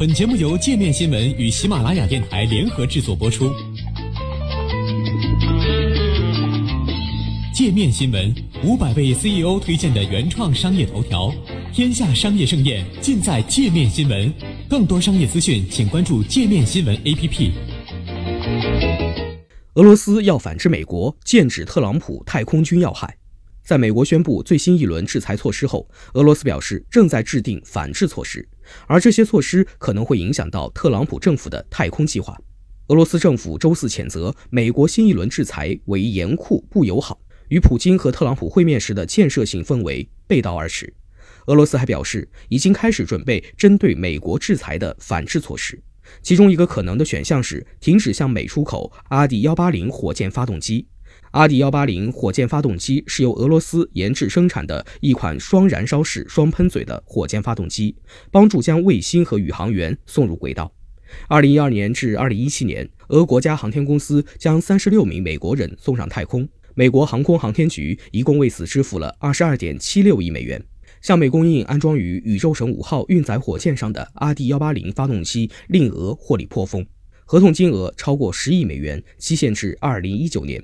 本节目由界面新闻与喜马拉雅电台联合制作播出。界面新闻五百位 CEO 推荐的原创商业头条，天下商业盛宴尽在界面新闻。更多商业资讯，请关注界面新闻 APP。俄罗斯要反制美国，剑指特朗普太空军要害。在美国宣布最新一轮制裁措施后，俄罗斯表示正在制定反制措施，而这些措施可能会影响到特朗普政府的太空计划。俄罗斯政府周四谴责美国新一轮制裁为严酷不友好，与普京和特朗普会面时的建设性氛围背道而驰。俄罗斯还表示已经开始准备针对美国制裁的反制措施，其中一个可能的选项是停止向美出口阿迪幺八零火箭发动机。阿迪幺八零火箭发动机是由俄罗斯研制生产的一款双燃烧式双喷嘴的火箭发动机，帮助将卫星和宇航员送入轨道。二零一二年至二零一七年，俄国家航天公司将三十六名美国人送上太空，美国航空航天局一共为此支付了二十二点七六亿美元。向美供应安装于宇宙神五号运载火箭上的阿迪幺八零发动机令俄获利颇丰，合同金额超过十亿美元，期限至二零一九年。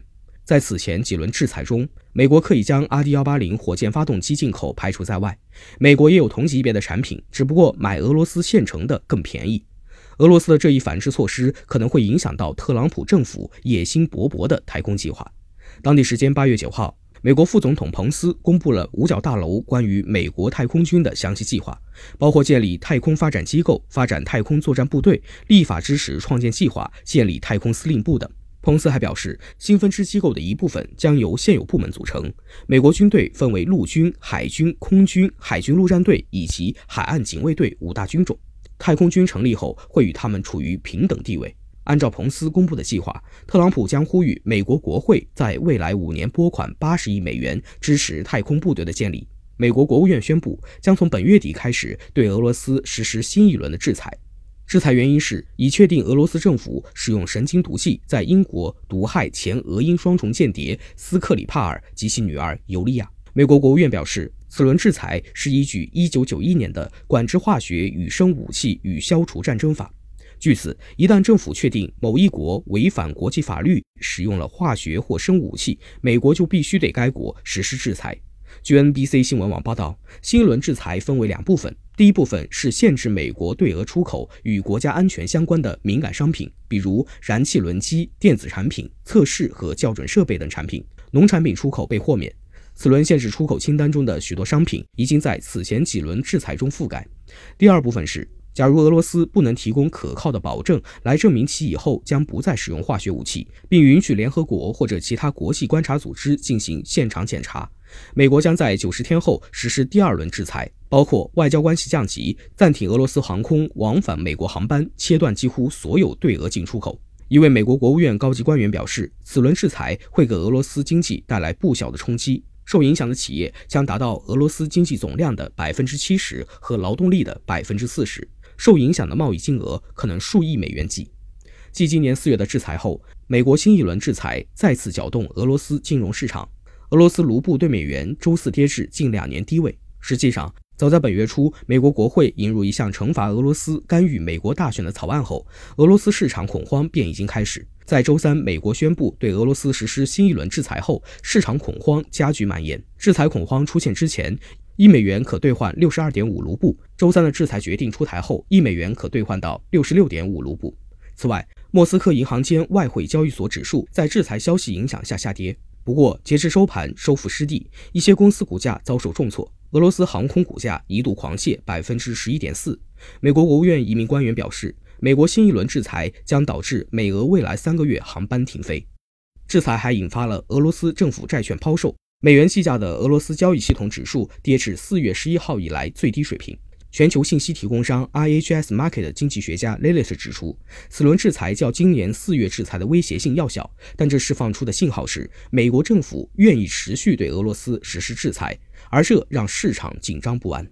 在此前几轮制裁中，美国刻意将 RD 幺八零火箭发动机进口排除在外。美国也有同级别的产品，只不过买俄罗斯现成的更便宜。俄罗斯的这一反制措施可能会影响到特朗普政府野心勃勃的太空计划。当地时间八月九号，美国副总统彭斯公布了五角大楼关于美国太空军的详细计划，包括建立太空发展机构、发展太空作战部队、立法支持创建计划、建立太空司令部等。彭斯还表示，新分支机构的一部分将由现有部门组成。美国军队分为陆军、海军、空军、海军陆战队以及海岸警卫队五大军种。太空军成立后会与他们处于平等地位。按照彭斯公布的计划，特朗普将呼吁美国国会在未来五年拨款八十亿美元支持太空部队的建立。美国国务院宣布，将从本月底开始对俄罗斯实施新一轮的制裁。制裁原因是已确定俄罗斯政府使用神经毒剂在英国毒害前俄英双重间谍斯克里帕尔及其女儿尤利娅。美国国务院表示，此轮制裁是依据1991年的《管制化学与生武器与消除战争法》。据此，一旦政府确定某一国违反国际法律使用了化学或生武器，美国就必须对该国实施制裁。据 NBC 新闻网报道，新一轮制裁分为两部分。第一部分是限制美国对俄出口与国家安全相关的敏感商品，比如燃气轮机、电子产品、测试和校准设备等产品。农产品出口被豁免。此轮限制出口清单中的许多商品已经在此前几轮制裁中覆盖。第二部分是，假如俄罗斯不能提供可靠的保证来证明其以后将不再使用化学武器，并允许联合国或者其他国际观察组织进行现场检查。美国将在九十天后实施第二轮制裁，包括外交关系降级、暂停俄罗斯航空往返美国航班、切断几乎所有对俄进出口。一位美国国务院高级官员表示，此轮制裁会给俄罗斯经济带来不小的冲击，受影响的企业将达到俄罗斯经济总量的百分之七十和劳动力的百分之四十，受影响的贸易金额可能数亿美元计。继今年四月的制裁后，美国新一轮制裁再次搅动俄罗斯金融市场。俄罗斯卢布对美元周四跌至近两年低位。实际上，早在本月初，美国国会引入一项惩罚俄罗斯干预美国大选的草案后，俄罗斯市场恐慌便已经开始。在周三，美国宣布对俄罗斯实施新一轮制裁后，市场恐慌加剧蔓延。制裁恐慌出现之前，一美元可兑换六十二点五卢布。周三的制裁决定出台后，一美元可兑换到六十六点五卢布。此外，莫斯科银行间外汇交易所指数在制裁消息影响下下跌。不过，截至收盘，收复失地，一些公司股价遭受重挫。俄罗斯航空股价一度狂泻百分之十一点四。美国国务院一名官员表示，美国新一轮制裁将导致美俄未来三个月航班停飞。制裁还引发了俄罗斯政府债券抛售，美元计价的俄罗斯交易系统指数跌至四月十一号以来最低水平。全球信息提供商 IHS Market 经济学家 l i l i t 指出，此轮制裁较今年四月制裁的威胁性要小，但这释放出的信号是美国政府愿意持续对俄罗斯实施制裁，而这让市场紧张不安。